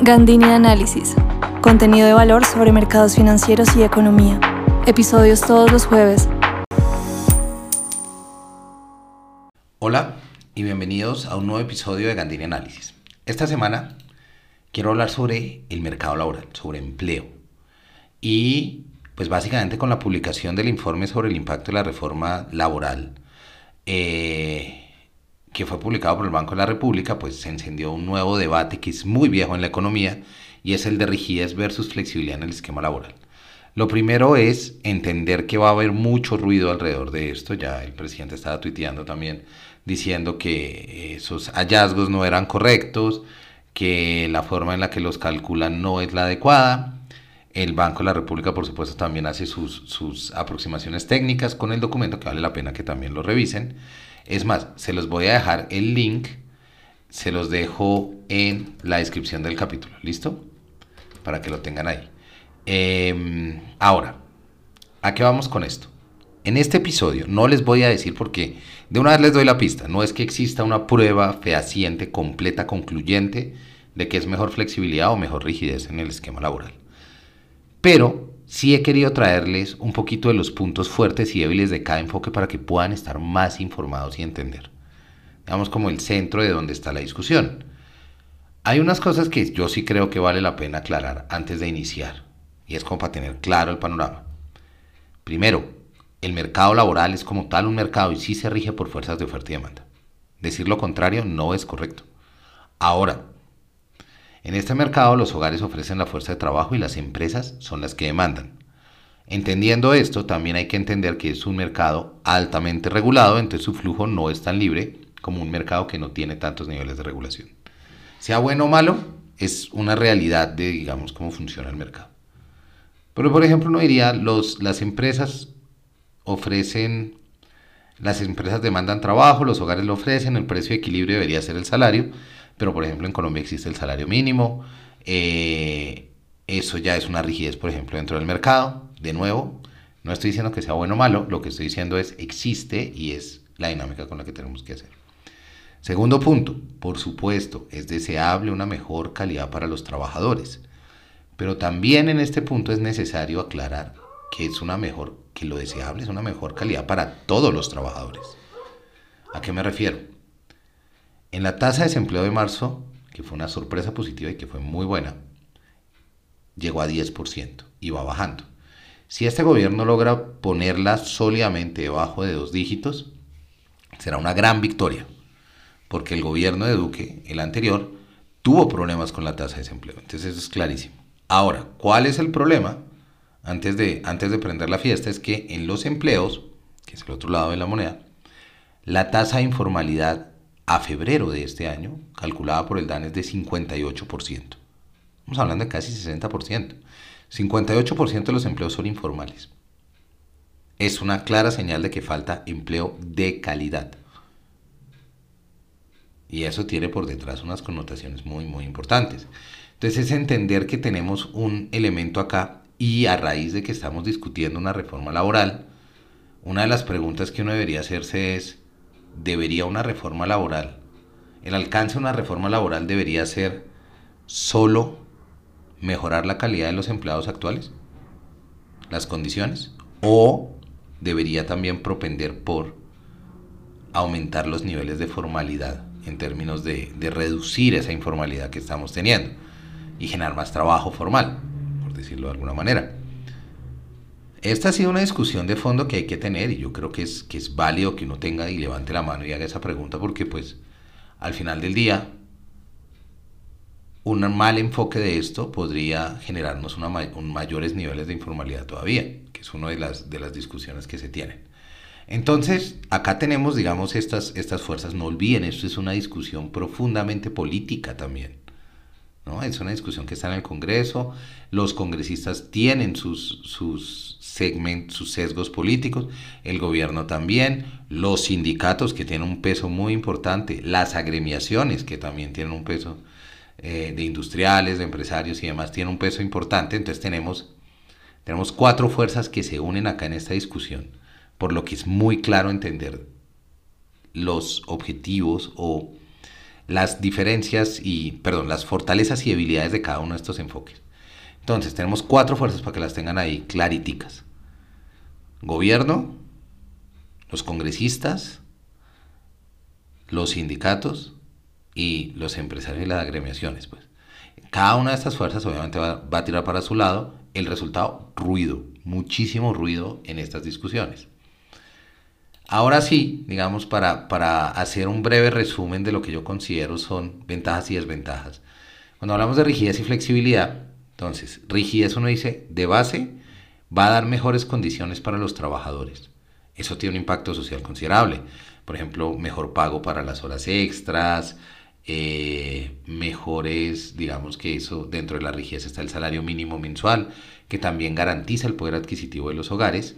Gandini Análisis. Contenido de valor sobre mercados financieros y economía. Episodios todos los jueves. Hola y bienvenidos a un nuevo episodio de Gandini Análisis. Esta semana quiero hablar sobre el mercado laboral, sobre empleo. Y pues básicamente con la publicación del informe sobre el impacto de la reforma laboral eh, que fue publicado por el Banco de la República, pues se encendió un nuevo debate que es muy viejo en la economía y es el de rigidez versus flexibilidad en el esquema laboral. Lo primero es entender que va a haber mucho ruido alrededor de esto. Ya el presidente estaba tuiteando también diciendo que esos hallazgos no eran correctos, que la forma en la que los calculan no es la adecuada. El Banco de la República, por supuesto, también hace sus, sus aproximaciones técnicas con el documento, que vale la pena que también lo revisen. Es más, se los voy a dejar el link, se los dejo en la descripción del capítulo, ¿listo? Para que lo tengan ahí. Em, ahora, ¿a qué vamos con esto? En este episodio no les voy a decir porque de una vez les doy la pista, no es que exista una prueba fehaciente, completa, concluyente de que es mejor flexibilidad o mejor rigidez en el esquema laboral. Pero sí he querido traerles un poquito de los puntos fuertes y débiles de cada enfoque para que puedan estar más informados y entender. Digamos como el centro de donde está la discusión. Hay unas cosas que yo sí creo que vale la pena aclarar antes de iniciar, y es como para tener claro el panorama. Primero, el mercado laboral es como tal un mercado y sí se rige por fuerzas de oferta y demanda. Decir lo contrario no es correcto. Ahora, en este mercado los hogares ofrecen la fuerza de trabajo y las empresas son las que demandan. Entendiendo esto, también hay que entender que es un mercado altamente regulado, entonces su flujo no es tan libre como un mercado que no tiene tantos niveles de regulación. Sea bueno o malo, es una realidad de, digamos, cómo funciona el mercado. Pero, por ejemplo, uno diría, los, las empresas ofrecen, las empresas demandan trabajo, los hogares lo ofrecen, el precio de equilibrio debería ser el salario, pero por ejemplo en Colombia existe el salario mínimo, eh, eso ya es una rigidez, por ejemplo, dentro del mercado, de nuevo, no estoy diciendo que sea bueno o malo, lo que estoy diciendo es existe y es la dinámica con la que tenemos que hacer. Segundo punto, por supuesto, es deseable una mejor calidad para los trabajadores, pero también en este punto es necesario aclarar que es una mejor, que lo deseable es una mejor calidad para todos los trabajadores. ¿A qué me refiero? En la tasa de desempleo de marzo, que fue una sorpresa positiva y que fue muy buena, llegó a 10% y va bajando. Si este gobierno logra ponerla sólidamente debajo de dos dígitos, será una gran victoria, porque el gobierno de Duque, el anterior, tuvo problemas con la tasa de desempleo. Entonces eso es clarísimo. Ahora, ¿cuál es el problema? Antes de, antes de prender la fiesta, es que en los empleos, que es el otro lado de la moneda, la tasa de informalidad a febrero de este año, calculada por el DAN, es de 58%. Estamos hablando de casi 60%. 58% de los empleos son informales. Es una clara señal de que falta empleo de calidad. Y eso tiene por detrás unas connotaciones muy, muy importantes. Entonces es entender que tenemos un elemento acá y a raíz de que estamos discutiendo una reforma laboral, una de las preguntas que uno debería hacerse es, debería una reforma laboral, el alcance de una reforma laboral debería ser solo mejorar la calidad de los empleados actuales, las condiciones, o debería también propender por aumentar los niveles de formalidad en términos de, de, reducir esa informalidad que estamos teniendo y generar más trabajo formal, por decirlo de alguna manera. Esta ha sido una discusión de fondo que hay que tener y yo creo que es, que es válido que uno tenga y levante la mano y haga esa pregunta porque pues al final del día un mal enfoque de esto podría generarnos una, un mayores niveles de informalidad todavía, que es una de las, de las discusiones que se tienen. Entonces, acá tenemos, digamos, estas, estas fuerzas. No olviden, esto es una discusión profundamente política también. ¿No? Es una discusión que está en el Congreso. Los congresistas tienen sus, sus sus sesgos políticos, el gobierno también, los sindicatos que tienen un peso muy importante, las agremiaciones que también tienen un peso eh, de industriales, de empresarios y demás, tienen un peso importante. Entonces tenemos, tenemos cuatro fuerzas que se unen acá en esta discusión, por lo que es muy claro entender los objetivos o las diferencias y, perdón, las fortalezas y debilidades de cada uno de estos enfoques. Entonces, tenemos cuatro fuerzas para que las tengan ahí clariticas. Gobierno, los congresistas, los sindicatos y los empresarios y las agremiaciones. Pues. Cada una de estas fuerzas obviamente va, va a tirar para su lado. El resultado, ruido, muchísimo ruido en estas discusiones. Ahora sí, digamos, para, para hacer un breve resumen de lo que yo considero son ventajas y desventajas. Cuando hablamos de rigidez y flexibilidad, entonces, rigidez uno dice, de base, va a dar mejores condiciones para los trabajadores. Eso tiene un impacto social considerable. Por ejemplo, mejor pago para las horas extras, eh, mejores, digamos que eso dentro de la rigidez está el salario mínimo mensual, que también garantiza el poder adquisitivo de los hogares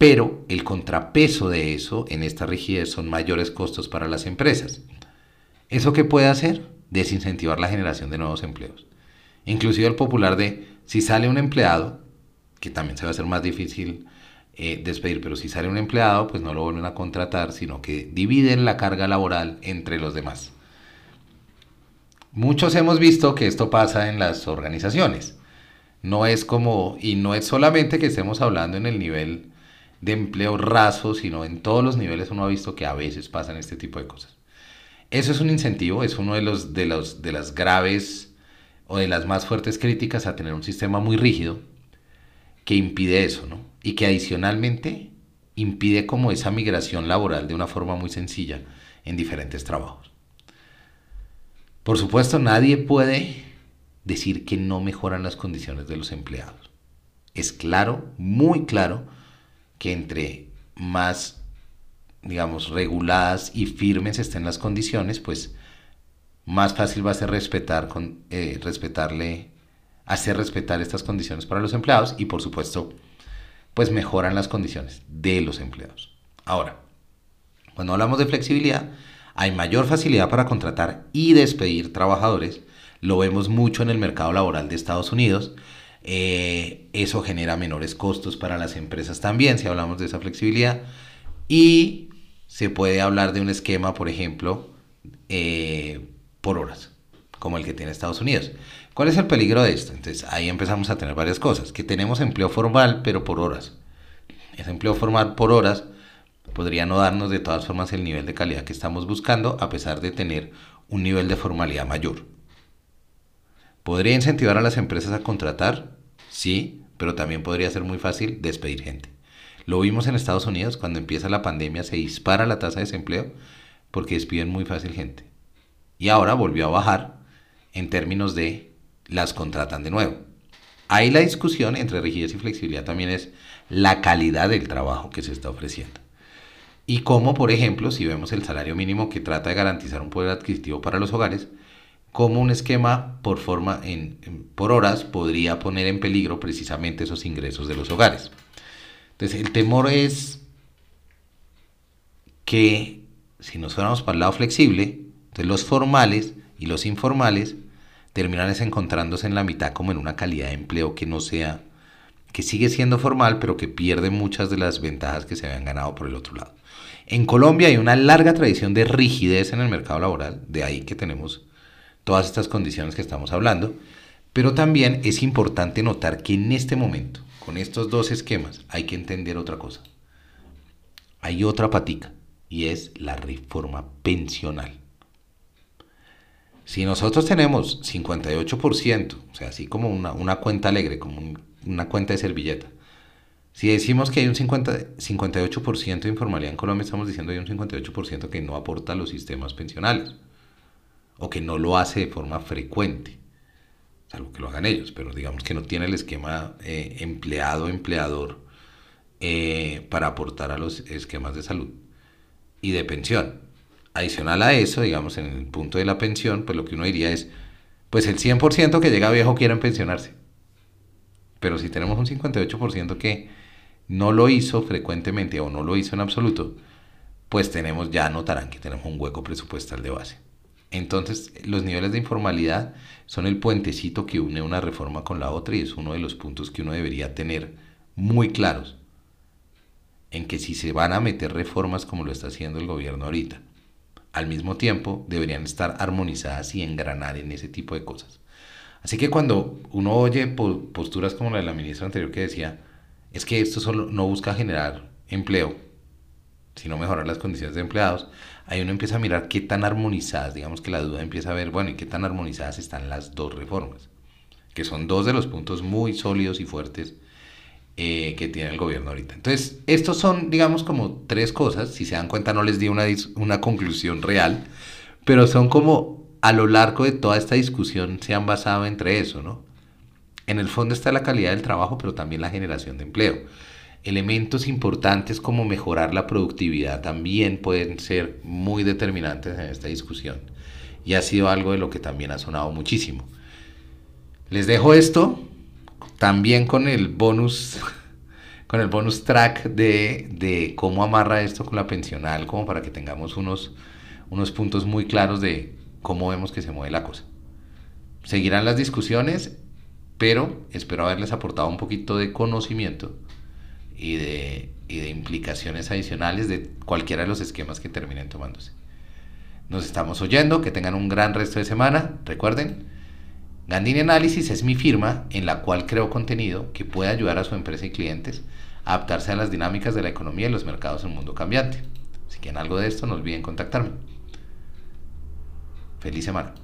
pero el contrapeso de eso en esta rigidez son mayores costos para las empresas. ¿Eso qué puede hacer? Desincentivar la generación de nuevos empleos. Inclusive el popular de si sale un empleado, que también se va a hacer más difícil eh, despedir, pero si sale un empleado, pues no lo vuelven a contratar, sino que dividen la carga laboral entre los demás. Muchos hemos visto que esto pasa en las organizaciones. No es como, y no es solamente que estemos hablando en el nivel de empleo raso, sino en todos los niveles uno ha visto que a veces pasan este tipo de cosas. Eso es un incentivo, es uno de los de los de las graves o de las más fuertes críticas a tener un sistema muy rígido que impide eso, ¿no? Y que adicionalmente impide como esa migración laboral de una forma muy sencilla en diferentes trabajos. Por supuesto, nadie puede decir que no mejoran las condiciones de los empleados. Es claro, muy claro, que entre más, digamos, reguladas y firmes estén las condiciones, pues más fácil va a ser respetar, con, eh, respetarle, hacer respetar estas condiciones para los empleados y por supuesto, pues mejoran las condiciones de los empleados. Ahora, cuando hablamos de flexibilidad, hay mayor facilidad para contratar y despedir trabajadores. Lo vemos mucho en el mercado laboral de Estados Unidos, eh, eso genera menores costos para las empresas también, si hablamos de esa flexibilidad. Y se puede hablar de un esquema, por ejemplo, eh, por horas, como el que tiene Estados Unidos. ¿Cuál es el peligro de esto? Entonces ahí empezamos a tener varias cosas, que tenemos empleo formal, pero por horas. Ese empleo formal por horas podría no darnos de todas formas el nivel de calidad que estamos buscando, a pesar de tener un nivel de formalidad mayor. ¿Podría incentivar a las empresas a contratar? Sí, pero también podría ser muy fácil despedir gente. Lo vimos en Estados Unidos, cuando empieza la pandemia se dispara la tasa de desempleo porque despiden muy fácil gente. Y ahora volvió a bajar en términos de las contratan de nuevo. Ahí la discusión entre rigidez y flexibilidad también es la calidad del trabajo que se está ofreciendo. Y cómo, por ejemplo, si vemos el salario mínimo que trata de garantizar un poder adquisitivo para los hogares, cómo un esquema por forma en, por horas podría poner en peligro precisamente esos ingresos de los hogares. Entonces, el temor es que si nos fuéramos para el lado flexible, entonces los formales y los informales terminan encontrándose en la mitad como en una calidad de empleo que no sea, que sigue siendo formal, pero que pierde muchas de las ventajas que se habían ganado por el otro lado. En Colombia hay una larga tradición de rigidez en el mercado laboral, de ahí que tenemos todas estas condiciones que estamos hablando, pero también es importante notar que en este momento, con estos dos esquemas, hay que entender otra cosa. Hay otra patica y es la reforma pensional. Si nosotros tenemos 58%, o sea, así como una, cuenta alegre, como una cuenta de servilleta, si decimos que hay un 50, 58% de informalidad en Colombia, estamos diciendo que hay un 58% que no aporta a los sistemas pensionales o que no lo hace de forma frecuente, salvo que lo hagan ellos, pero digamos que no tiene el esquema eh, empleado-empleador eh, para aportar a los esquemas de salud y de pensión. Adicional a eso, digamos, en el punto de la pensión, pues lo que uno diría es, pues el 100% que llega viejo quieren pensionarse. Pero si tenemos un 58% que no lo hizo frecuentemente o no lo hizo en absoluto, pues tenemos, ya notarán que tenemos un hueco presupuestal de base. Entonces, los niveles de informalidad son el puentecito que une una reforma con la otra y es uno de los puntos que uno debería tener muy claros en que si se van a meter reformas como lo está haciendo el gobierno ahorita, al mismo tiempo deberían estar armonizadas y engranar en ese tipo de cosas. Así que cuando uno oye posturas como la de la ministra anterior que decía, es que esto solo no busca generar empleo, sino mejorar las condiciones de empleados, ahí uno empieza a mirar qué tan armonizadas, digamos que la duda empieza a ver, bueno, y qué tan armonizadas están las dos reformas, que son dos de los puntos muy sólidos y fuertes eh, que tiene el gobierno ahorita. Entonces, estos son, digamos, como tres cosas, si se dan cuenta no les di una, una conclusión real, pero son como a lo largo de toda esta discusión se han basado entre eso, ¿no? En el fondo está la calidad del trabajo, pero también la generación de empleo. Elementos importantes como mejorar la productividad también pueden ser muy determinantes en esta discusión. Y ha sido algo de lo que también ha sonado muchísimo. Les dejo esto también con el bonus con el bonus track de, de, cómo amarra esto con la pensional, como para que tengamos unos, unos puntos muy claros de cómo vemos que se mueve la cosa. Seguirán las discusiones, pero espero haberles aportado un poquito de conocimiento y de, y de implicaciones adicionales de cualquiera de los esquemas que terminen tomándose. Nos estamos oyendo, que tengan un gran resto de semana. Recuerden, Gandini Análisis es mi firma en la cual creo contenido que puede ayudar a su empresa y clientes a adaptarse a las dinámicas de la economía y los mercados en un mundo cambiante. Si quieren algo de esto, no olviden contactarme. Feliz semana.